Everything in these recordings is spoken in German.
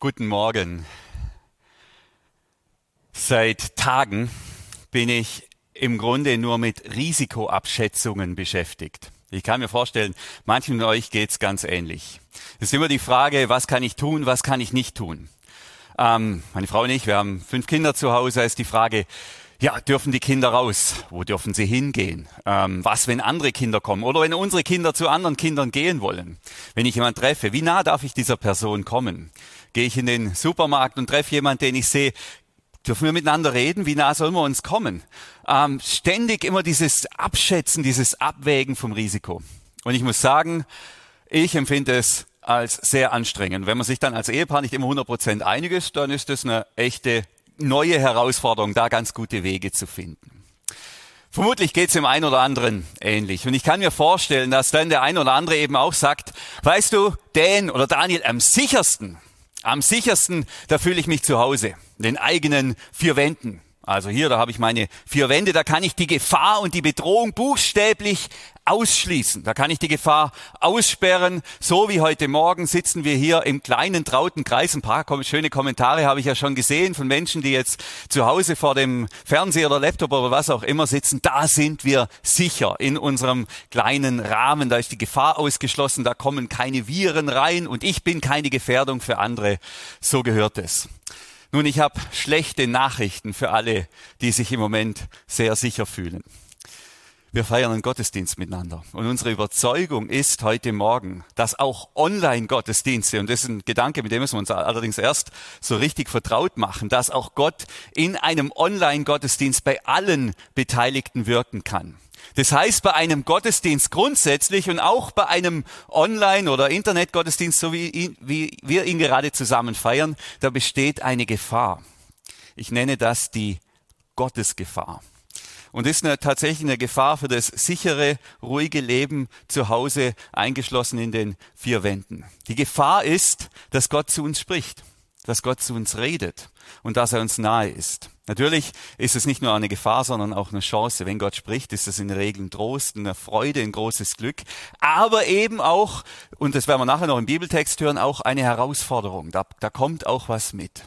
Guten Morgen. Seit Tagen bin ich im Grunde nur mit Risikoabschätzungen beschäftigt. Ich kann mir vorstellen, manchen von euch geht's ganz ähnlich. Es ist immer die Frage, was kann ich tun, was kann ich nicht tun. Ähm, meine Frau und ich, wir haben fünf Kinder zu Hause, ist die Frage, ja, dürfen die Kinder raus? Wo dürfen sie hingehen? Ähm, was, wenn andere Kinder kommen? Oder wenn unsere Kinder zu anderen Kindern gehen wollen? Wenn ich jemanden treffe, wie nah darf ich dieser Person kommen? Gehe ich in den Supermarkt und treffe jemanden, den ich sehe, dürfen wir miteinander reden? Wie nah sollen wir uns kommen? Ähm, ständig immer dieses Abschätzen, dieses Abwägen vom Risiko. Und ich muss sagen, ich empfinde es als sehr anstrengend. Wenn man sich dann als Ehepaar nicht immer 100% einig ist, dann ist das eine echte neue Herausforderung, da ganz gute Wege zu finden. Vermutlich geht es dem einen oder anderen ähnlich. Und ich kann mir vorstellen, dass dann der eine oder andere eben auch sagt, weißt du, Dan oder Daniel, am sichersten, am sichersten, da fühle ich mich zu Hause, in den eigenen vier Wänden. Also hier, da habe ich meine vier Wände, da kann ich die Gefahr und die Bedrohung buchstäblich ausschließen. Da kann ich die Gefahr aussperren. So wie heute Morgen sitzen wir hier im kleinen trauten Kreis. Ein paar schöne Kommentare habe ich ja schon gesehen von Menschen, die jetzt zu Hause vor dem Fernseher oder Laptop oder was auch immer sitzen. Da sind wir sicher in unserem kleinen Rahmen. Da ist die Gefahr ausgeschlossen. Da kommen keine Viren rein und ich bin keine Gefährdung für andere. So gehört es. Nun, ich habe schlechte Nachrichten für alle, die sich im Moment sehr sicher fühlen. Wir feiern einen Gottesdienst miteinander. Und unsere Überzeugung ist heute Morgen, dass auch Online-Gottesdienste, und das ist ein Gedanke, mit dem müssen wir uns allerdings erst so richtig vertraut machen, dass auch Gott in einem Online-Gottesdienst bei allen Beteiligten wirken kann. Das heißt, bei einem Gottesdienst grundsätzlich und auch bei einem Online- oder Internet-Gottesdienst, so wie, ihn, wie wir ihn gerade zusammen feiern, da besteht eine Gefahr. Ich nenne das die Gottesgefahr. Und ist eine, tatsächlich eine Gefahr für das sichere, ruhige Leben zu Hause, eingeschlossen in den vier Wänden. Die Gefahr ist, dass Gott zu uns spricht, dass Gott zu uns redet und dass er uns nahe ist. Natürlich ist es nicht nur eine Gefahr, sondern auch eine Chance. Wenn Gott spricht, ist es in der Regel ein Trost, eine Freude, ein großes Glück. Aber eben auch, und das werden wir nachher noch im Bibeltext hören, auch eine Herausforderung. Da, da kommt auch was mit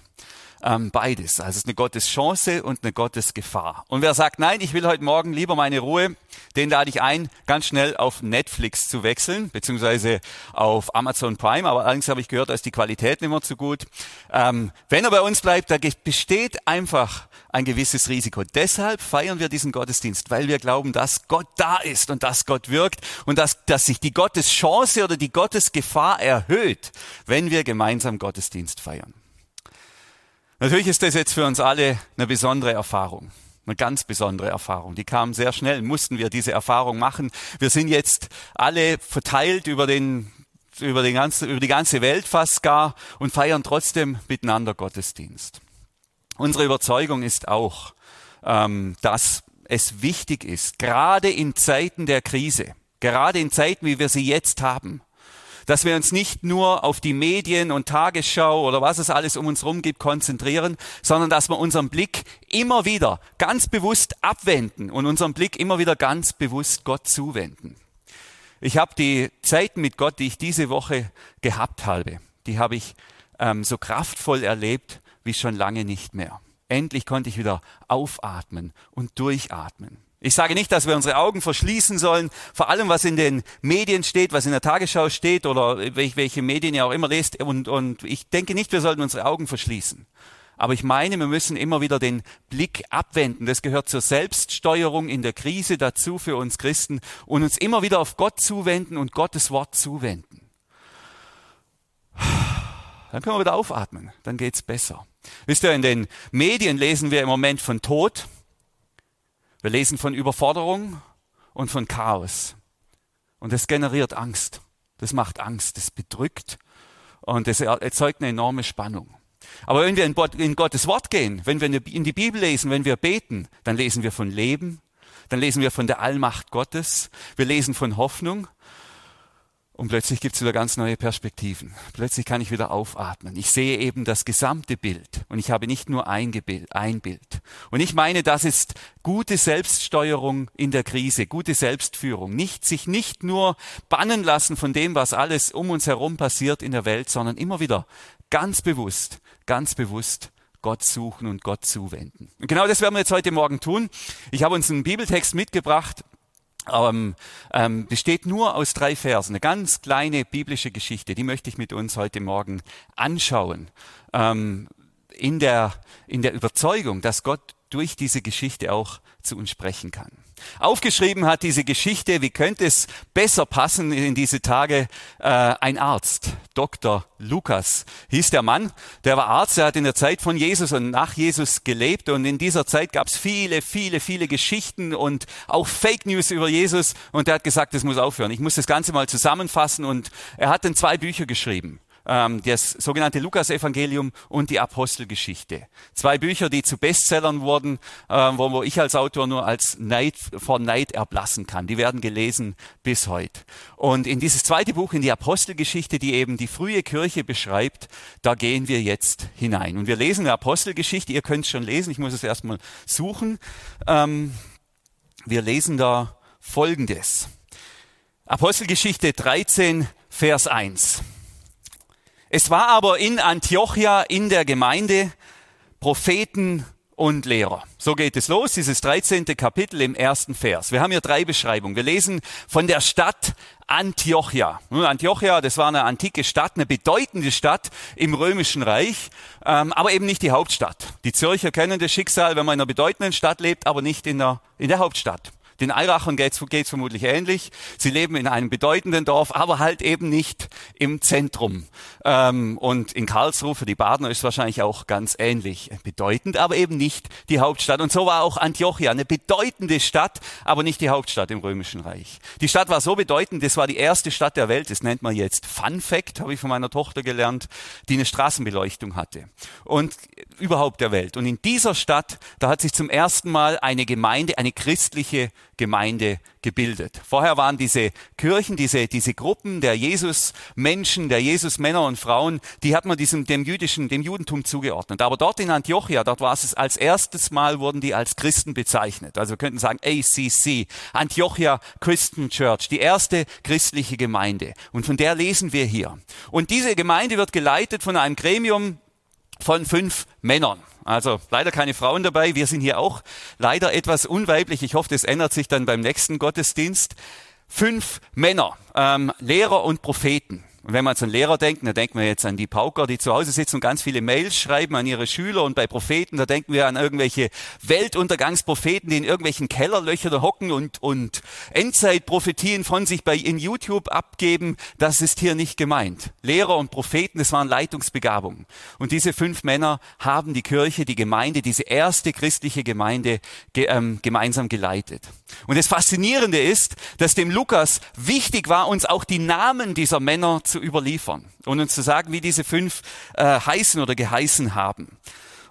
ähm, beides. Also es ist eine Gotteschance und eine Gottesgefahr. Und wer sagt, nein, ich will heute Morgen lieber meine Ruhe, den lade ich ein, ganz schnell auf Netflix zu wechseln, beziehungsweise auf Amazon Prime. Aber allerdings habe ich gehört, da ist die Qualität nicht mehr zu gut. Ähm, wenn er bei uns bleibt, da besteht einfach ein gewisses Risiko. Deshalb feiern wir diesen Gottesdienst, weil wir glauben, dass Gott da ist und dass Gott wirkt und dass, dass sich die Gotteschance oder die Gottesgefahr erhöht, wenn wir gemeinsam Gottesdienst feiern. Natürlich ist das jetzt für uns alle eine besondere Erfahrung. Eine ganz besondere Erfahrung. Die kam sehr schnell, mussten wir diese Erfahrung machen. Wir sind jetzt alle verteilt über den über, den ganzen, über die ganze Welt fast gar und feiern trotzdem miteinander Gottesdienst. Unsere Überzeugung ist auch, ähm, dass es wichtig ist, gerade in Zeiten der Krise, gerade in Zeiten, wie wir sie jetzt haben, dass wir uns nicht nur auf die Medien und Tagesschau oder was es alles um uns herum gibt konzentrieren, sondern dass wir unseren Blick immer wieder ganz bewusst abwenden und unseren Blick immer wieder ganz bewusst Gott zuwenden. Ich habe die Zeiten mit Gott, die ich diese Woche gehabt habe, die habe ich ähm, so kraftvoll erlebt wie schon lange nicht mehr. Endlich konnte ich wieder aufatmen und durchatmen. Ich sage nicht, dass wir unsere Augen verschließen sollen, vor allem was in den Medien steht, was in der Tagesschau steht oder welche Medien ihr auch immer lest. Und, und ich denke nicht, wir sollten unsere Augen verschließen. Aber ich meine, wir müssen immer wieder den Blick abwenden. Das gehört zur Selbststeuerung in der Krise dazu für uns Christen und uns immer wieder auf Gott zuwenden und Gottes Wort zuwenden. Dann können wir wieder aufatmen. Dann geht's besser. Wisst ihr, in den Medien lesen wir im Moment von Tod. Wir lesen von Überforderung und von Chaos. Und das generiert Angst. Das macht Angst, das bedrückt und das erzeugt eine enorme Spannung. Aber wenn wir in Gottes Wort gehen, wenn wir in die Bibel lesen, wenn wir beten, dann lesen wir von Leben, dann lesen wir von der Allmacht Gottes, wir lesen von Hoffnung Und plötzlich gibt es wieder ganz neue Perspektiven. Plötzlich kann ich wieder aufatmen. Ich sehe eben das gesamte Bild und ich habe nicht nur ein, Bild, ein Bild. Und ich meine, das ist gute Selbststeuerung in der Krise, gute Selbstführung. Nicht, sich nicht nur bannen lassen von dem, was alles um uns herum passiert in der Welt, sondern immer wieder ganz bewusst, ganz bewusst Gott suchen und Gott zuwenden. Und genau das werden wir jetzt heute Morgen tun. Ich habe uns einen Bibeltext mitgebracht ähm, ähm, besteht nur aus drei Versen. Eine ganz kleine biblische Geschichte, die möchte ich mit uns heute Morgen anschauen. Ähm, in, der, in der Überzeugung, dass Gott durch diese Geschichte auch zu uns sprechen kann. Aufgeschrieben hat diese Geschichte, wie könnte es besser passen in diese Tage, äh, ein Arzt, Dr. Lukas hieß der Mann, der war Arzt, er hat in der Zeit von Jesus und nach Jesus gelebt und in dieser Zeit gab es viele, viele, viele Geschichten und auch Fake News über Jesus und er hat gesagt, das muss aufhören. Ich muss das Ganze mal zusammenfassen und er hat dann zwei Bücher geschrieben das sogenannte Lukas-Evangelium und die Apostelgeschichte. Zwei Bücher, die zu Bestsellern wurden, äh, wo, wo ich als Autor nur als Neid, vor Neid erblassen kann. Die werden gelesen bis heute. Und in dieses zweite Buch, in die Apostelgeschichte, die eben die frühe Kirche beschreibt, da gehen wir jetzt hinein. Und wir lesen eine Apostelgeschichte, ihr könnt es schon lesen, ich muss es erstmal suchen. Ähm, wir lesen da Folgendes. Apostelgeschichte 13, Vers 1. Es war aber in Antiochia in der Gemeinde Propheten und Lehrer. So geht es los, dieses 13. Kapitel im ersten Vers. Wir haben hier drei Beschreibungen. Wir lesen von der Stadt Antiochia. Antiochia, das war eine antike Stadt, eine bedeutende Stadt im Römischen Reich, ähm, aber eben nicht die Hauptstadt. Die Zürcher kennen das Schicksal, wenn man in einer bedeutenden Stadt lebt, aber nicht in der, in der Hauptstadt. Den Eirachern geht es vermutlich ähnlich. Sie leben in einem bedeutenden Dorf, aber halt eben nicht im Zentrum. Ähm, und in Karlsruhe für die Badener ist wahrscheinlich auch ganz ähnlich bedeutend, aber eben nicht die Hauptstadt. Und so war auch Antiochia eine bedeutende Stadt, aber nicht die Hauptstadt im Römischen Reich. Die Stadt war so bedeutend, das war die erste Stadt der Welt, das nennt man jetzt Fun Fact, habe ich von meiner Tochter gelernt, die eine Straßenbeleuchtung hatte. Und überhaupt der Welt. Und in dieser Stadt, da hat sich zum ersten Mal eine Gemeinde, eine christliche Gemeinde gebildet. Vorher waren diese Kirchen, diese, diese Gruppen der Jesus-Menschen, der Jesus-Männer und Frauen, die hat man diesem, dem jüdischen, dem Judentum zugeordnet. Aber dort in Antiochia, dort war es als erstes Mal wurden die als Christen bezeichnet. Also wir könnten sagen ACC, Antiochia Christian Church, die erste christliche Gemeinde. Und von der lesen wir hier. Und diese Gemeinde wird geleitet von einem Gremium von fünf Männern. Also leider keine Frauen dabei. Wir sind hier auch leider etwas unweiblich. Ich hoffe, das ändert sich dann beim nächsten Gottesdienst. Fünf Männer, ähm, Lehrer und Propheten. Und wenn man an Lehrer denkt, dann denken wir jetzt an die Pauker, die zu Hause sitzen und ganz viele Mails schreiben an ihre Schüler. Und bei Propheten, da denken wir an irgendwelche Weltuntergangspropheten, die in irgendwelchen Kellerlöchern hocken und, und Endzeitprophetien von sich bei in YouTube abgeben. Das ist hier nicht gemeint. Lehrer und Propheten, das waren Leitungsbegabungen. Und diese fünf Männer haben die Kirche, die Gemeinde, diese erste christliche Gemeinde ge, ähm, gemeinsam geleitet. Und das Faszinierende ist, dass dem Lukas wichtig war, uns auch die Namen dieser Männer zu überliefern und uns zu sagen, wie diese fünf äh, heißen oder geheißen haben.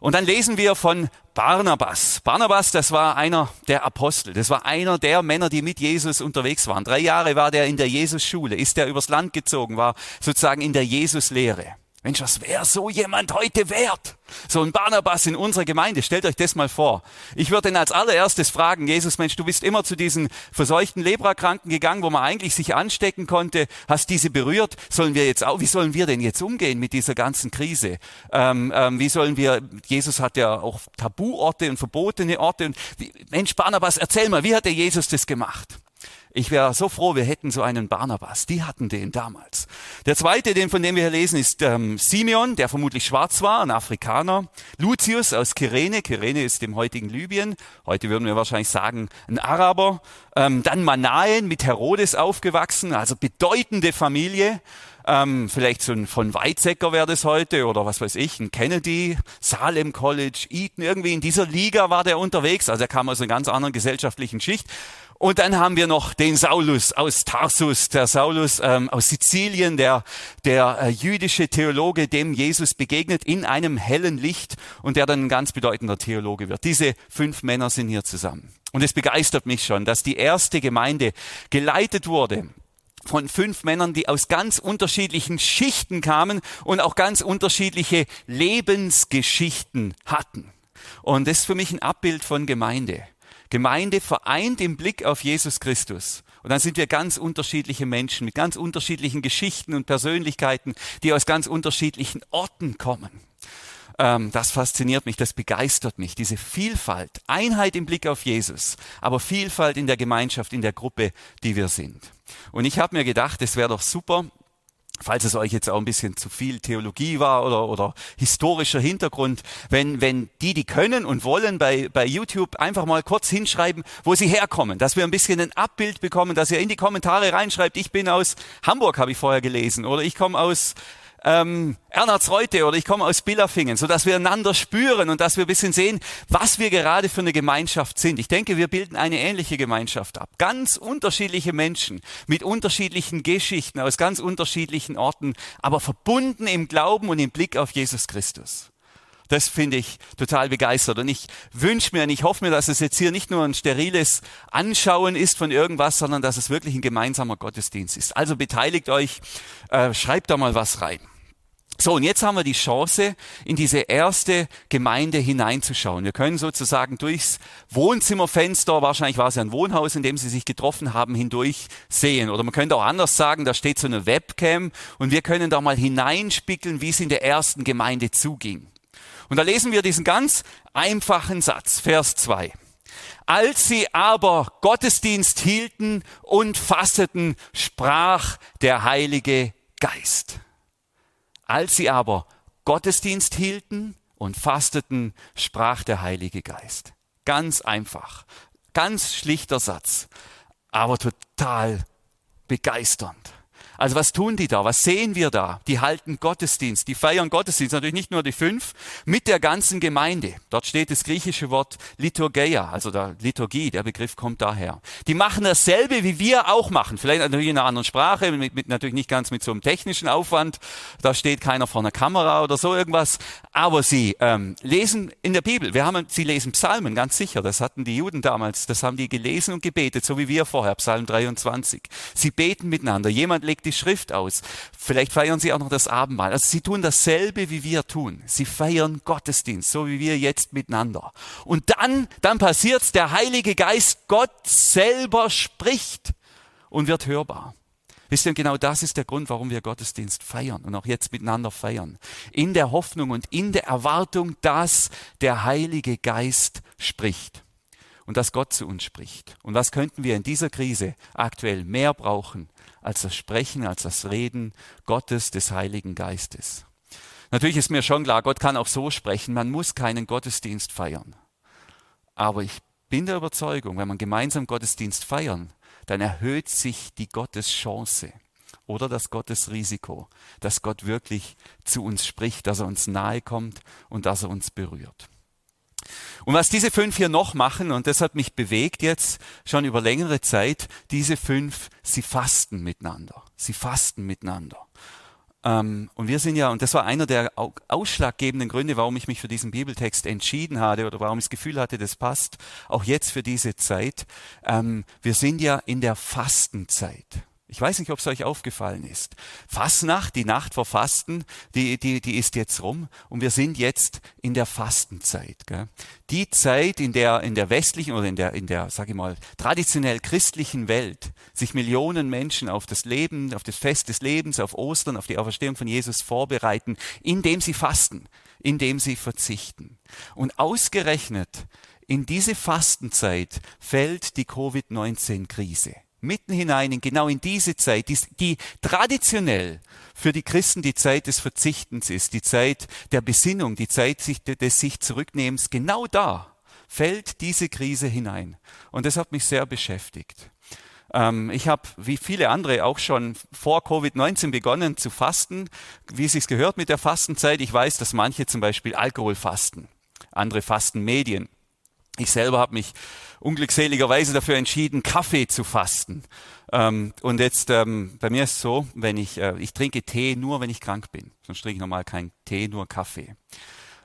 Und dann lesen wir von Barnabas. Barnabas, das war einer der Apostel. Das war einer der Männer, die mit Jesus unterwegs waren. Drei Jahre war der in der Jesus-Schule, ist der übers Land gezogen, war sozusagen in der Jesus-Lehre. Mensch, was wäre so jemand heute wert? So ein Barnabas in unserer Gemeinde. Stellt euch das mal vor. Ich würde ihn als allererstes fragen, Jesus, Mensch, du bist immer zu diesen verseuchten Lebrakranken gegangen, wo man eigentlich sich anstecken konnte, hast diese berührt. Sollen wir jetzt auch, wie sollen wir denn jetzt umgehen mit dieser ganzen Krise? Ähm, ähm, wie sollen wir, Jesus hat ja auch Tabuorte und verbotene Orte. Und wie, Mensch, Barnabas, erzähl mal, wie hat der Jesus das gemacht? Ich wäre so froh, wir hätten so einen Barnabas. Die hatten den damals. Der zweite, den von dem wir hier lesen, ist ähm, Simeon, der vermutlich schwarz war, ein Afrikaner. Lucius aus Kyrene. Kyrene ist im heutigen Libyen. Heute würden wir wahrscheinlich sagen, ein Araber. Ähm, dann Manaen mit Herodes aufgewachsen, also bedeutende Familie. Ähm, vielleicht so ein von Weizsäcker wäre das heute oder was weiß ich, ein Kennedy, Salem College, Eton, irgendwie in dieser Liga war der unterwegs. Also er kam aus einer ganz anderen gesellschaftlichen Schicht. Und dann haben wir noch den Saulus aus Tarsus, der Saulus ähm, aus Sizilien, der, der äh, jüdische Theologe, dem Jesus begegnet in einem hellen Licht und der dann ein ganz bedeutender Theologe wird. Diese fünf Männer sind hier zusammen. Und es begeistert mich schon, dass die erste Gemeinde geleitet wurde von fünf Männern, die aus ganz unterschiedlichen Schichten kamen und auch ganz unterschiedliche Lebensgeschichten hatten. Und das ist für mich ein Abbild von Gemeinde. Gemeinde vereint im Blick auf Jesus Christus. Und dann sind wir ganz unterschiedliche Menschen mit ganz unterschiedlichen Geschichten und Persönlichkeiten, die aus ganz unterschiedlichen Orten kommen. Ähm, das fasziniert mich, das begeistert mich, diese Vielfalt, Einheit im Blick auf Jesus, aber Vielfalt in der Gemeinschaft, in der Gruppe, die wir sind. Und ich habe mir gedacht, es wäre doch super, falls es euch jetzt auch ein bisschen zu viel Theologie war oder, oder historischer Hintergrund, wenn, wenn die, die können und wollen, bei, bei YouTube einfach mal kurz hinschreiben, wo sie herkommen, dass wir ein bisschen ein Abbild bekommen, dass ihr in die Kommentare reinschreibt, ich bin aus Hamburg, habe ich vorher gelesen, oder ich komme aus ähm, Ernatzreute oder ich komme aus Billerfingen, so dass wir einander spüren und dass wir ein bisschen sehen, was wir gerade für eine Gemeinschaft sind. Ich denke, wir bilden eine ähnliche Gemeinschaft ab. Ganz unterschiedliche Menschen mit unterschiedlichen Geschichten aus ganz unterschiedlichen Orten, aber verbunden im Glauben und im Blick auf Jesus Christus. Das finde ich total begeistert. Und ich wünsche mir und ich hoffe mir, dass es jetzt hier nicht nur ein steriles Anschauen ist von irgendwas, sondern dass es wirklich ein gemeinsamer Gottesdienst ist. Also beteiligt euch, äh, schreibt da mal was rein. So, und jetzt haben wir die Chance, in diese erste Gemeinde hineinzuschauen. Wir können sozusagen durchs Wohnzimmerfenster, wahrscheinlich war es ja ein Wohnhaus, in dem sie sich getroffen haben, hindurch sehen. Oder man könnte auch anders sagen, da steht so eine Webcam und wir können da mal hineinspiegeln, wie es in der ersten Gemeinde zuging. Und da lesen wir diesen ganz einfachen Satz, Vers 2. Als sie aber Gottesdienst hielten und fasteten, sprach der Heilige Geist. Als sie aber Gottesdienst hielten und fasteten, sprach der Heilige Geist. Ganz einfach, ganz schlichter Satz, aber total begeisternd. Also was tun die da? Was sehen wir da? Die halten Gottesdienst, die feiern Gottesdienst, natürlich nicht nur die fünf, mit der ganzen Gemeinde. Dort steht das griechische Wort Liturgeia, also der Liturgie, der Begriff kommt daher. Die machen dasselbe, wie wir auch machen. Vielleicht natürlich in einer anderen Sprache, mit, mit, natürlich nicht ganz mit so einem technischen Aufwand. Da steht keiner vor einer Kamera oder so irgendwas. Aber sie ähm, lesen in der Bibel. Wir haben, sie lesen Psalmen, ganz sicher. Das hatten die Juden damals. Das haben die gelesen und gebetet, so wie wir vorher, Psalm 23. Sie beten miteinander. Jemand legt die die Schrift aus. Vielleicht feiern sie auch noch das Abendmahl. Also sie tun dasselbe, wie wir tun. Sie feiern Gottesdienst, so wie wir jetzt miteinander. Und dann, dann passiert's, der Heilige Geist, Gott selber spricht und wird hörbar. Wisst ihr, genau das ist der Grund, warum wir Gottesdienst feiern und auch jetzt miteinander feiern. In der Hoffnung und in der Erwartung, dass der Heilige Geist spricht und dass Gott zu uns spricht. Und was könnten wir in dieser Krise aktuell mehr brauchen als das Sprechen, als das Reden Gottes des Heiligen Geistes. Natürlich ist mir schon klar, Gott kann auch so sprechen, man muss keinen Gottesdienst feiern. Aber ich bin der Überzeugung, wenn man gemeinsam Gottesdienst feiern, dann erhöht sich die Gotteschance oder das Gottesrisiko, dass Gott wirklich zu uns spricht, dass er uns nahe kommt und dass er uns berührt. Und was diese fünf hier noch machen, und das hat mich bewegt jetzt schon über längere Zeit, diese fünf, sie fasten miteinander. Sie fasten miteinander. Ähm, und wir sind ja, und das war einer der ausschlaggebenden Gründe, warum ich mich für diesen Bibeltext entschieden hatte oder warum ich das Gefühl hatte, das passt auch jetzt für diese Zeit. Ähm, wir sind ja in der Fastenzeit. Ich weiß nicht, ob es euch aufgefallen ist. Fastnacht, die Nacht vor Fasten, die, die, die ist jetzt rum und wir sind jetzt in der Fastenzeit. Gell? Die Zeit, in der in der westlichen oder in der, in der, sage ich mal, traditionell christlichen Welt sich Millionen Menschen auf das Leben, auf das Fest des Lebens, auf Ostern, auf die Auferstehung von Jesus vorbereiten, indem sie fasten, indem sie verzichten. Und ausgerechnet in diese Fastenzeit fällt die Covid-19-Krise mitten hinein, in, genau in diese Zeit, die, die traditionell für die Christen die Zeit des Verzichtens ist, die Zeit der Besinnung, die Zeit des sich Zurücknehmens, genau da fällt diese Krise hinein. Und das hat mich sehr beschäftigt. Ähm, ich habe, wie viele andere, auch schon vor Covid-19 begonnen zu fasten, wie es sich gehört mit der Fastenzeit. Ich weiß, dass manche zum Beispiel Alkohol fasten, andere fasten Medien. Ich selber habe mich unglückseligerweise dafür entschieden, Kaffee zu fasten. Ähm, und jetzt, ähm, bei mir ist es so, wenn ich, äh, ich trinke Tee nur, wenn ich krank bin. Sonst trinke ich normal keinen Tee, nur Kaffee.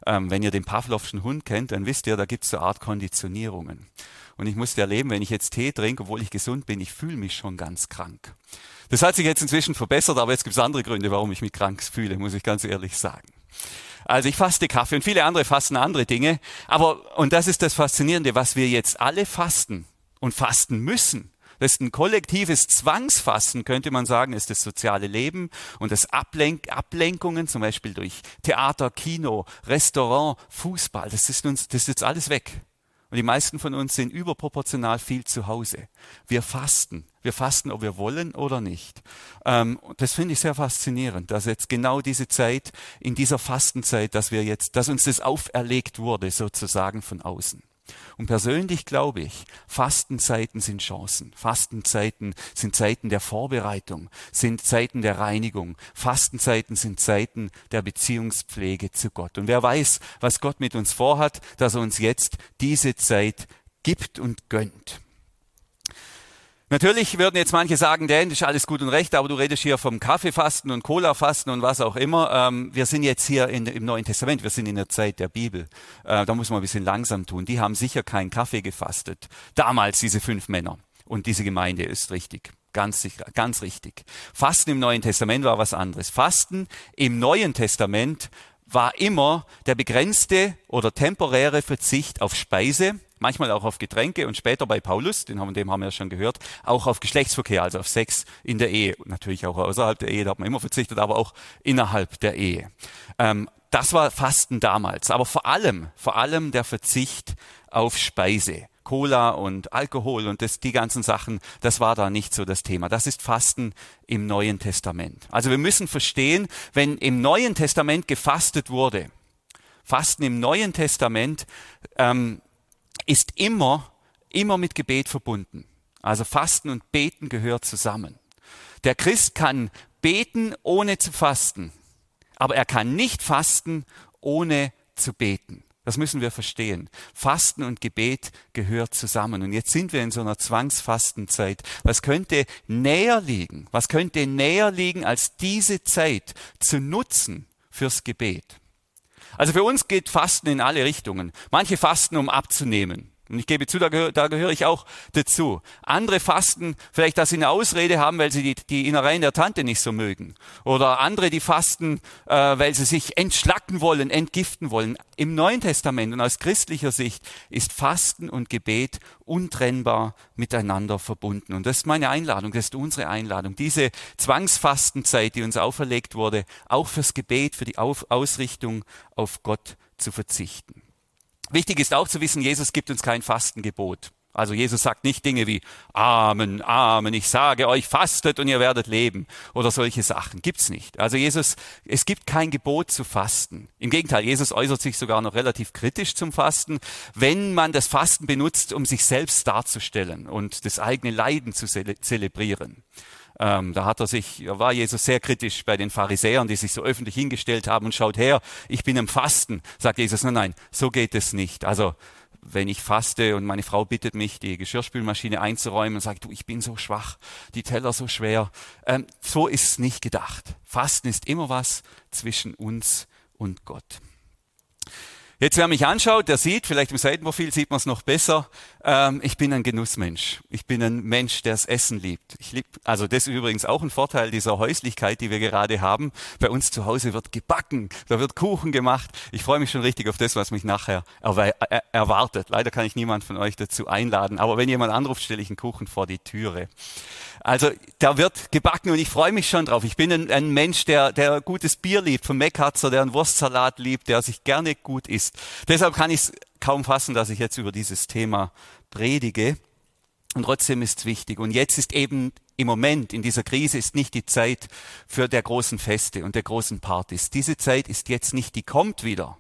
Ähm, wenn ihr den Pavlovschen Hund kennt, dann wisst ihr, da gibt es so Art Konditionierungen. Und ich musste erleben, wenn ich jetzt Tee trinke, obwohl ich gesund bin, ich fühle mich schon ganz krank. Das hat sich jetzt inzwischen verbessert, aber jetzt gibt es andere Gründe, warum ich mich krank fühle, muss ich ganz ehrlich sagen. Also ich faste Kaffee und viele andere fasten andere Dinge. Aber, und das ist das Faszinierende, was wir jetzt alle fasten und fasten müssen. Das ist ein kollektives Zwangsfasten, könnte man sagen, ist das soziale Leben und das Ablenk Ablenkungen, zum Beispiel durch Theater, Kino, Restaurant, Fußball. Das ist uns, das ist jetzt alles weg. Und die meisten von uns sind überproportional viel zu Hause. Wir fasten. Wir fasten, ob wir wollen oder nicht. Ähm, das finde ich sehr faszinierend, dass jetzt genau diese Zeit, in dieser Fastenzeit, dass wir jetzt, dass uns das auferlegt wurde, sozusagen von außen. Und persönlich glaube ich, Fastenzeiten sind Chancen. Fastenzeiten sind Zeiten der Vorbereitung, sind Zeiten der Reinigung. Fastenzeiten sind Zeiten der Beziehungspflege zu Gott. Und wer weiß, was Gott mit uns vorhat, dass er uns jetzt diese Zeit gibt und gönnt. Natürlich würden jetzt manche sagen, Dan, ist alles gut und recht, aber du redest hier vom Kaffeefasten und Cola-Fasten und was auch immer. Ähm, wir sind jetzt hier in, im Neuen Testament, wir sind in der Zeit der Bibel. Äh, da muss man ein bisschen langsam tun. Die haben sicher keinen Kaffee gefastet. Damals diese fünf Männer. Und diese Gemeinde ist richtig. Ganz, sicher, ganz richtig. Fasten im Neuen Testament war was anderes. Fasten im Neuen Testament war immer der begrenzte oder temporäre Verzicht auf Speise, manchmal auch auf Getränke und später bei Paulus, den haben, dem haben wir ja schon gehört, auch auf Geschlechtsverkehr, also auf Sex in der Ehe. Natürlich auch außerhalb der Ehe, da hat man immer verzichtet, aber auch innerhalb der Ehe. Ähm, das war Fasten damals, aber vor allem, vor allem der Verzicht auf Speise. Cola und Alkohol und das, die ganzen Sachen, das war da nicht so das Thema. Das ist Fasten im Neuen Testament. Also wir müssen verstehen, wenn im Neuen Testament gefastet wurde, Fasten im Neuen Testament ähm, ist immer, immer mit Gebet verbunden. Also Fasten und Beten gehört zusammen. Der Christ kann beten, ohne zu fasten. Aber er kann nicht fasten, ohne zu beten. Das müssen wir verstehen. Fasten und Gebet gehört zusammen. Und jetzt sind wir in so einer Zwangsfastenzeit. Was könnte näher liegen? Was könnte näher liegen, als diese Zeit zu nutzen fürs Gebet? Also für uns geht Fasten in alle Richtungen. Manche fasten, um abzunehmen. Und ich gebe zu, da, gehör, da gehöre ich auch dazu. Andere fasten, vielleicht, dass sie eine Ausrede haben, weil sie die, die Innereien der Tante nicht so mögen. Oder andere, die fasten, äh, weil sie sich entschlacken wollen, entgiften wollen. Im Neuen Testament und aus christlicher Sicht ist Fasten und Gebet untrennbar miteinander verbunden. Und das ist meine Einladung, das ist unsere Einladung. Diese Zwangsfastenzeit, die uns auferlegt wurde, auch fürs Gebet, für die Auf Ausrichtung auf Gott zu verzichten. Wichtig ist auch zu wissen, Jesus gibt uns kein Fastengebot. Also Jesus sagt nicht Dinge wie Amen, Amen, ich sage euch, fastet und ihr werdet leben oder solche Sachen. Gibt's nicht. Also Jesus, es gibt kein Gebot zu fasten. Im Gegenteil, Jesus äußert sich sogar noch relativ kritisch zum Fasten, wenn man das Fasten benutzt, um sich selbst darzustellen und das eigene Leiden zu zelebrieren. Ähm, da hat er sich, war Jesus sehr kritisch bei den Pharisäern, die sich so öffentlich hingestellt haben und schaut her, ich bin im Fasten. Sagt Jesus, nein, nein, so geht es nicht. Also wenn ich faste und meine Frau bittet mich, die Geschirrspülmaschine einzuräumen und sagt, du, ich bin so schwach, die Teller so schwer. Ähm, so ist es nicht gedacht. Fasten ist immer was zwischen uns und Gott. Jetzt, wer mich anschaut, der sieht, vielleicht im Seitenprofil sieht man es noch besser, ähm, ich bin ein Genussmensch. Ich bin ein Mensch, der das Essen liebt. Ich lieb, also das ist übrigens auch ein Vorteil dieser Häuslichkeit, die wir gerade haben. Bei uns zu Hause wird gebacken, da wird Kuchen gemacht. Ich freue mich schon richtig auf das, was mich nachher er erwartet. Leider kann ich niemand von euch dazu einladen, aber wenn jemand anruft, stelle ich einen Kuchen vor die Türe. Also da wird gebacken und ich freue mich schon drauf. Ich bin ein, ein Mensch, der, der gutes Bier liebt, von Meckhatzer, der einen Wurstsalat liebt, der sich gerne gut isst. Deshalb kann ich es kaum fassen, dass ich jetzt über dieses Thema predige. Und trotzdem ist es wichtig. Und jetzt ist eben im Moment in dieser Krise ist nicht die Zeit für der großen Feste und der großen Partys. Diese Zeit ist jetzt nicht, die kommt wieder.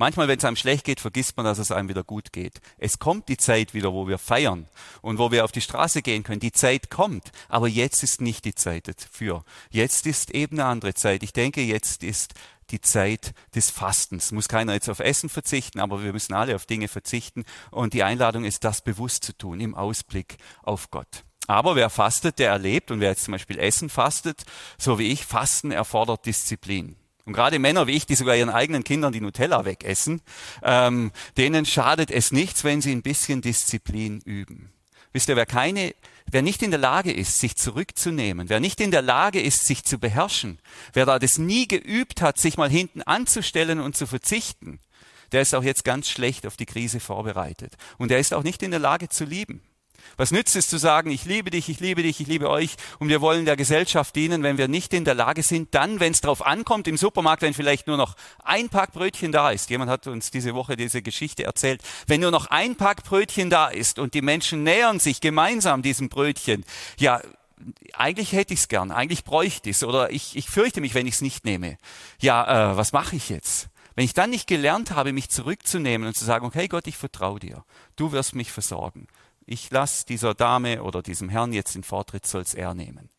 Manchmal, wenn es einem schlecht geht, vergisst man, dass es einem wieder gut geht. Es kommt die Zeit wieder, wo wir feiern und wo wir auf die Straße gehen können. Die Zeit kommt, aber jetzt ist nicht die Zeit dafür. Jetzt ist eben eine andere Zeit. Ich denke, jetzt ist die Zeit des Fastens. Muss keiner jetzt auf Essen verzichten, aber wir müssen alle auf Dinge verzichten. Und die Einladung ist, das bewusst zu tun, im Ausblick auf Gott. Aber wer fastet, der erlebt, und wer jetzt zum Beispiel Essen fastet, so wie ich, Fasten erfordert Disziplin. Und gerade Männer wie ich, die sogar ihren eigenen Kindern die Nutella wegessen, ähm, denen schadet es nichts, wenn sie ein bisschen Disziplin üben. Wisst ihr, wer keine, wer nicht in der Lage ist, sich zurückzunehmen, wer nicht in der Lage ist, sich zu beherrschen, wer da das nie geübt hat, sich mal hinten anzustellen und zu verzichten, der ist auch jetzt ganz schlecht auf die Krise vorbereitet. Und der ist auch nicht in der Lage zu lieben. Was nützt es zu sagen, ich liebe dich, ich liebe dich, ich liebe euch und wir wollen der Gesellschaft dienen, wenn wir nicht in der Lage sind, dann, wenn es darauf ankommt, im Supermarkt, wenn vielleicht nur noch ein Pack Brötchen da ist. Jemand hat uns diese Woche diese Geschichte erzählt. Wenn nur noch ein Pack Brötchen da ist und die Menschen nähern sich gemeinsam diesem Brötchen, ja, eigentlich hätte ich es gern, eigentlich bräuchte ich es oder ich, ich fürchte mich, wenn ich es nicht nehme. Ja, äh, was mache ich jetzt? Wenn ich dann nicht gelernt habe, mich zurückzunehmen und zu sagen, okay Gott, ich vertraue dir, du wirst mich versorgen, ich lasse dieser Dame oder diesem Herrn jetzt den Vortritt, soll es er nehmen.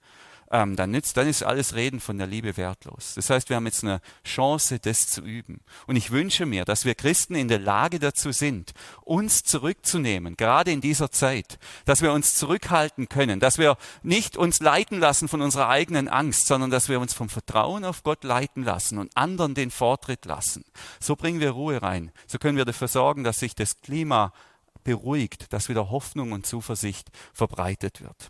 Ähm, dann, nützt, dann ist alles Reden von der Liebe wertlos. Das heißt, wir haben jetzt eine Chance, das zu üben. Und ich wünsche mir, dass wir Christen in der Lage dazu sind, uns zurückzunehmen, gerade in dieser Zeit, dass wir uns zurückhalten können, dass wir nicht uns leiten lassen von unserer eigenen Angst, sondern dass wir uns vom Vertrauen auf Gott leiten lassen und anderen den Vortritt lassen. So bringen wir Ruhe rein. So können wir dafür sorgen, dass sich das Klima beruhigt, dass wieder Hoffnung und Zuversicht verbreitet wird.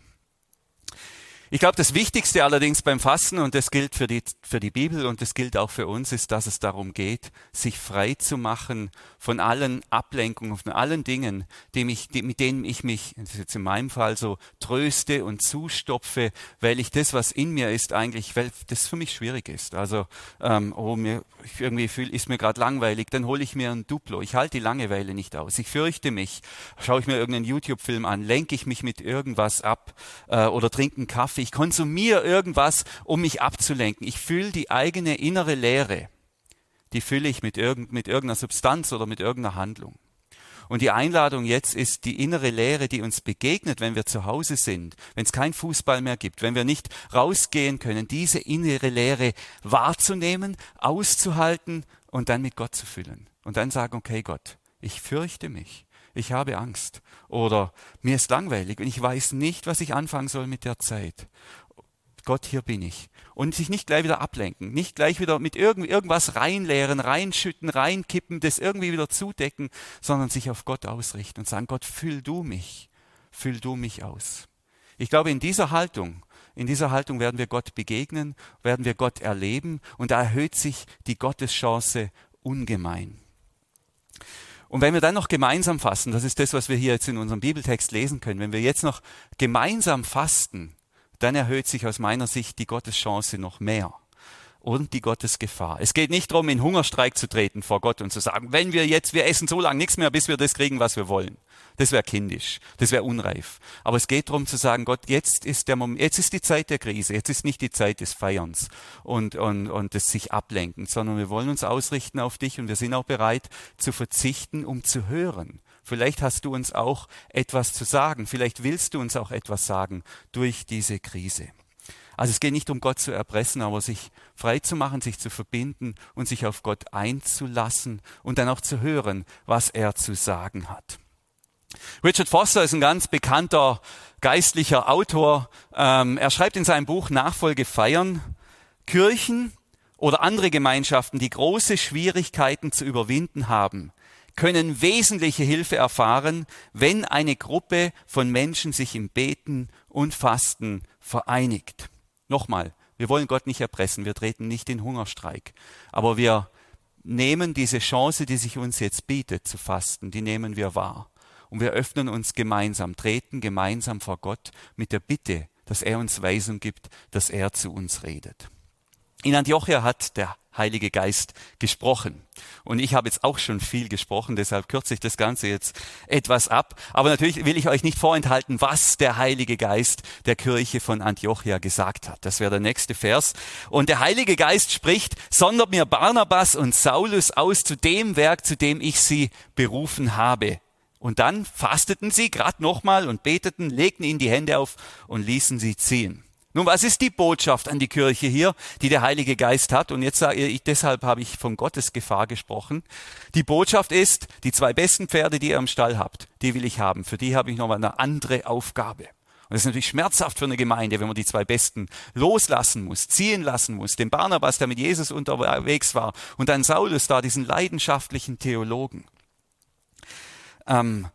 Ich glaube, das Wichtigste allerdings beim Fasten, und das gilt für die, für die Bibel und das gilt auch für uns, ist, dass es darum geht, sich frei zu machen von allen Ablenkungen, von allen Dingen, die mich, die, mit denen ich mich, das ist jetzt in meinem Fall so, tröste und zustopfe, weil ich das, was in mir ist, eigentlich, weil das für mich schwierig ist. Also, ähm, oh, mir, irgendwie fühl, ist mir gerade langweilig, dann hole ich mir ein Duplo. Ich halte die Langeweile nicht aus. Ich fürchte mich. Schaue ich mir irgendeinen YouTube-Film an, lenke ich mich mit irgendwas ab äh, oder trinke einen Kaffee ich konsumiere irgendwas, um mich abzulenken. Ich fühle die eigene innere Leere. Die fülle ich mit, irgend, mit irgendeiner Substanz oder mit irgendeiner Handlung. Und die Einladung jetzt ist die innere Leere, die uns begegnet, wenn wir zu Hause sind, wenn es kein Fußball mehr gibt, wenn wir nicht rausgehen können, diese innere Leere wahrzunehmen, auszuhalten und dann mit Gott zu füllen. Und dann sagen, okay Gott, ich fürchte mich ich habe Angst oder mir ist langweilig und ich weiß nicht, was ich anfangen soll mit der Zeit. Gott, hier bin ich. Und sich nicht gleich wieder ablenken, nicht gleich wieder mit irgend, irgendwas reinleeren, reinschütten, reinkippen, das irgendwie wieder zudecken, sondern sich auf Gott ausrichten und sagen, Gott, füll du mich, füll du mich aus. Ich glaube, in dieser Haltung, in dieser Haltung werden wir Gott begegnen, werden wir Gott erleben und da erhöht sich die Gotteschance ungemein. Und wenn wir dann noch gemeinsam fasten, das ist das, was wir hier jetzt in unserem Bibeltext lesen können, wenn wir jetzt noch gemeinsam fasten, dann erhöht sich aus meiner Sicht die Gotteschance noch mehr und die Gottesgefahr. Es geht nicht darum, in Hungerstreik zu treten vor Gott und zu sagen, wenn wir jetzt, wir essen so lange nichts mehr, bis wir das kriegen, was wir wollen. Das wäre kindisch, das wäre unreif. Aber es geht darum zu sagen, Gott, jetzt ist der Moment, jetzt ist die Zeit der Krise, jetzt ist nicht die Zeit des Feierns und, und, und des sich ablenken, sondern wir wollen uns ausrichten auf dich und wir sind auch bereit zu verzichten, um zu hören. Vielleicht hast du uns auch etwas zu sagen, vielleicht willst du uns auch etwas sagen durch diese Krise. Also es geht nicht um Gott zu erpressen, aber sich frei zu machen, sich zu verbinden und sich auf Gott einzulassen und dann auch zu hören, was er zu sagen hat. Richard Foster ist ein ganz bekannter geistlicher Autor. Ähm, er schreibt in seinem Buch Nachfolge feiern, Kirchen oder andere Gemeinschaften, die große Schwierigkeiten zu überwinden haben, können wesentliche Hilfe erfahren, wenn eine Gruppe von Menschen sich im Beten und Fasten vereinigt. Nochmal, wir wollen Gott nicht erpressen, wir treten nicht in Hungerstreik, aber wir nehmen diese Chance, die sich uns jetzt bietet, zu fasten, die nehmen wir wahr. Und wir öffnen uns gemeinsam, treten gemeinsam vor Gott mit der Bitte, dass er uns Weisung gibt, dass er zu uns redet. In Antiochia hat der Heilige Geist gesprochen. Und ich habe jetzt auch schon viel gesprochen, deshalb kürze ich das Ganze jetzt etwas ab. Aber natürlich will ich euch nicht vorenthalten, was der Heilige Geist der Kirche von Antiochia gesagt hat. Das wäre der nächste Vers. Und der Heilige Geist spricht, sondert mir Barnabas und Saulus aus zu dem Werk, zu dem ich sie berufen habe. Und dann fasteten sie gerade nochmal und beteten, legten ihnen die Hände auf und ließen sie ziehen. Nun, was ist die Botschaft an die Kirche hier, die der Heilige Geist hat? Und jetzt sage ich, deshalb habe ich von Gottes Gefahr gesprochen. Die Botschaft ist, die zwei besten Pferde, die ihr im Stall habt, die will ich haben. Für die habe ich noch mal eine andere Aufgabe. Und das ist natürlich schmerzhaft für eine Gemeinde, wenn man die zwei Besten loslassen muss, ziehen lassen muss. Den Barnabas, der mit Jesus unterwegs war, und dann Saulus da, diesen leidenschaftlichen Theologen. Ähm,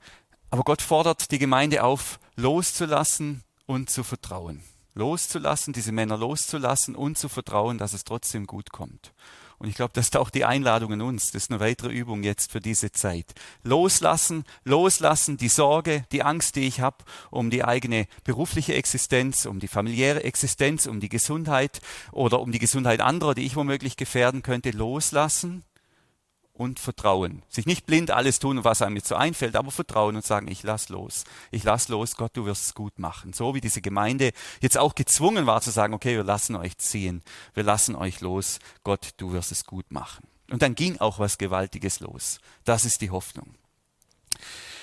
aber Gott fordert die Gemeinde auf, loszulassen und zu vertrauen. Loszulassen, diese Männer loszulassen und zu vertrauen, dass es trotzdem gut kommt. Und ich glaube, das ist auch die Einladung an uns. Das ist eine weitere Übung jetzt für diese Zeit. Loslassen, loslassen, die Sorge, die Angst, die ich habe um die eigene berufliche Existenz, um die familiäre Existenz, um die Gesundheit oder um die Gesundheit anderer, die ich womöglich gefährden könnte, loslassen und Vertrauen. Sich nicht blind alles tun, was einem jetzt so einfällt, aber Vertrauen und sagen, ich lass los. Ich lass los, Gott, du wirst es gut machen. So wie diese Gemeinde jetzt auch gezwungen war zu sagen, okay, wir lassen euch ziehen. Wir lassen euch los. Gott, du wirst es gut machen. Und dann ging auch was Gewaltiges los. Das ist die Hoffnung.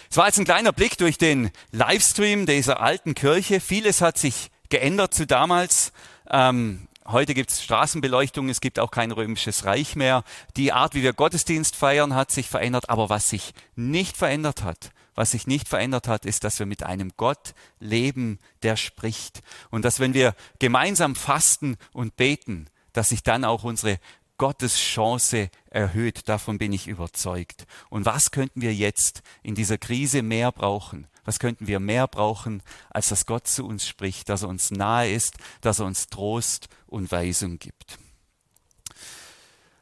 Es war jetzt ein kleiner Blick durch den Livestream dieser alten Kirche. Vieles hat sich geändert zu damals. Ähm, Heute gibt es Straßenbeleuchtung, es gibt auch kein römisches Reich mehr. Die Art, wie wir Gottesdienst feiern, hat sich verändert. Aber was sich nicht verändert hat, was sich nicht verändert hat, ist, dass wir mit einem Gott leben, der spricht. Und dass wenn wir gemeinsam fasten und beten, dass sich dann auch unsere Gottes Chance erhöht. Davon bin ich überzeugt. Und was könnten wir jetzt in dieser Krise mehr brauchen? Was könnten wir mehr brauchen, als dass Gott zu uns spricht, dass er uns nahe ist, dass er uns Trost und Weisung gibt?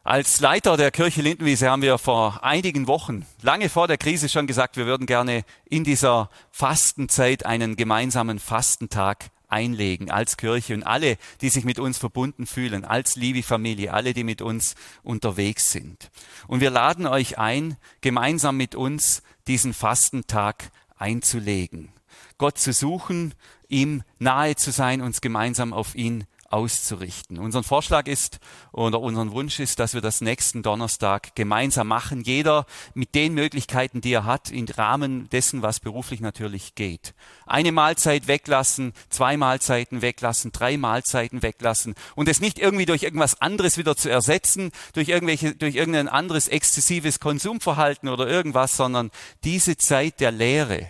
Als Leiter der Kirche Lindenwiese haben wir vor einigen Wochen, lange vor der Krise schon gesagt, wir würden gerne in dieser Fastenzeit einen gemeinsamen Fastentag einlegen als Kirche und alle, die sich mit uns verbunden fühlen, als liebe Familie, alle, die mit uns unterwegs sind. Und wir laden euch ein, gemeinsam mit uns diesen Fastentag einzulegen, Gott zu suchen, ihm nahe zu sein, uns gemeinsam auf ihn auszurichten. Unser Vorschlag ist oder unser Wunsch ist, dass wir das nächsten Donnerstag gemeinsam machen. Jeder mit den Möglichkeiten, die er hat, im Rahmen dessen, was beruflich natürlich geht. Eine Mahlzeit weglassen, zwei Mahlzeiten weglassen, drei Mahlzeiten weglassen und es nicht irgendwie durch irgendwas anderes wieder zu ersetzen, durch irgendwelche, durch irgendein anderes exzessives Konsumverhalten oder irgendwas, sondern diese Zeit der Lehre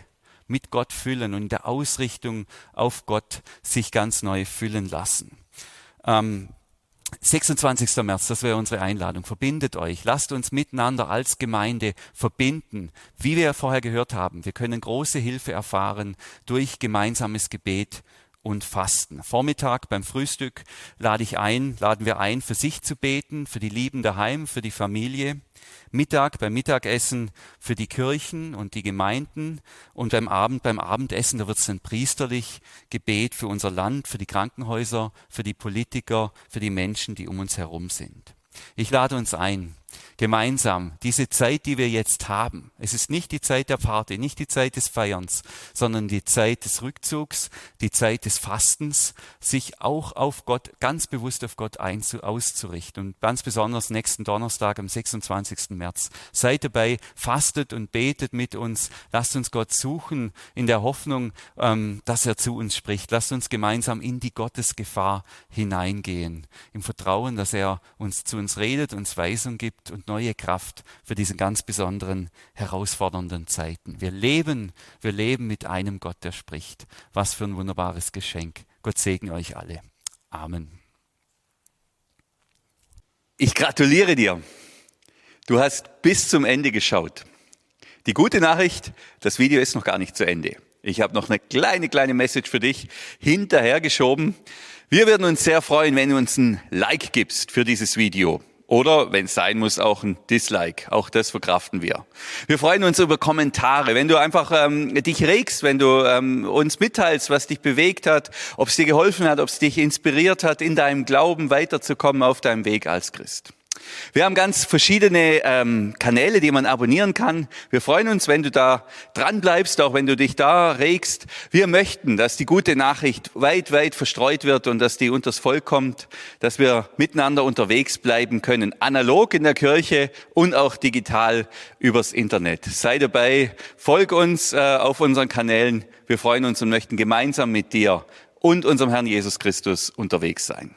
mit Gott füllen und in der Ausrichtung auf Gott sich ganz neu füllen lassen. Ähm, 26. März, das wäre unsere Einladung. Verbindet euch. Lasst uns miteinander als Gemeinde verbinden. Wie wir vorher gehört haben, wir können große Hilfe erfahren durch gemeinsames Gebet und Fasten. Vormittag beim Frühstück lade ich ein, laden wir ein, für sich zu beten, für die Lieben daheim, für die Familie. Mittag beim Mittagessen für die Kirchen und die Gemeinden und beim Abend beim Abendessen, da wird es dann priesterlich Gebet für unser Land, für die Krankenhäuser, für die Politiker, für die Menschen, die um uns herum sind. Ich lade uns ein, gemeinsam diese Zeit, die wir jetzt haben. Es ist nicht die Zeit der Party, nicht die Zeit des Feierns, sondern die Zeit des Rückzugs, die Zeit des Fastens, sich auch auf Gott, ganz bewusst auf Gott einzu, auszurichten. Und ganz besonders nächsten Donnerstag am 26. März. Seid dabei, fastet und betet mit uns. Lasst uns Gott suchen in der Hoffnung, ähm, dass er zu uns spricht. Lasst uns gemeinsam in die Gottesgefahr hineingehen. Im Vertrauen, dass er uns zu uns redet, uns Weisung gibt und neue Kraft für diese ganz besonderen, herausfordernden Zeiten. Wir leben, wir leben mit einem Gott, der spricht. Was für ein wunderbares Geschenk. Gott segne euch alle. Amen. Ich gratuliere dir. Du hast bis zum Ende geschaut. Die gute Nachricht, das Video ist noch gar nicht zu Ende. Ich habe noch eine kleine, kleine Message für dich hinterhergeschoben. Wir würden uns sehr freuen, wenn du uns ein Like gibst für dieses Video. Oder, wenn es sein muss, auch ein Dislike. Auch das verkraften wir. Wir freuen uns über Kommentare. Wenn du einfach ähm, dich regst, wenn du ähm, uns mitteilst, was dich bewegt hat, ob es dir geholfen hat, ob es dich inspiriert hat, in deinem Glauben weiterzukommen auf deinem Weg als Christ. Wir haben ganz verschiedene ähm, Kanäle, die man abonnieren kann. Wir freuen uns, wenn du da dran bleibst, auch wenn du dich da regst. Wir möchten, dass die gute Nachricht weit, weit verstreut wird und dass die unters Volk kommt, dass wir miteinander unterwegs bleiben können, analog in der Kirche und auch digital übers Internet. Sei dabei, folg uns äh, auf unseren Kanälen. Wir freuen uns und möchten gemeinsam mit dir und unserem Herrn Jesus Christus unterwegs sein.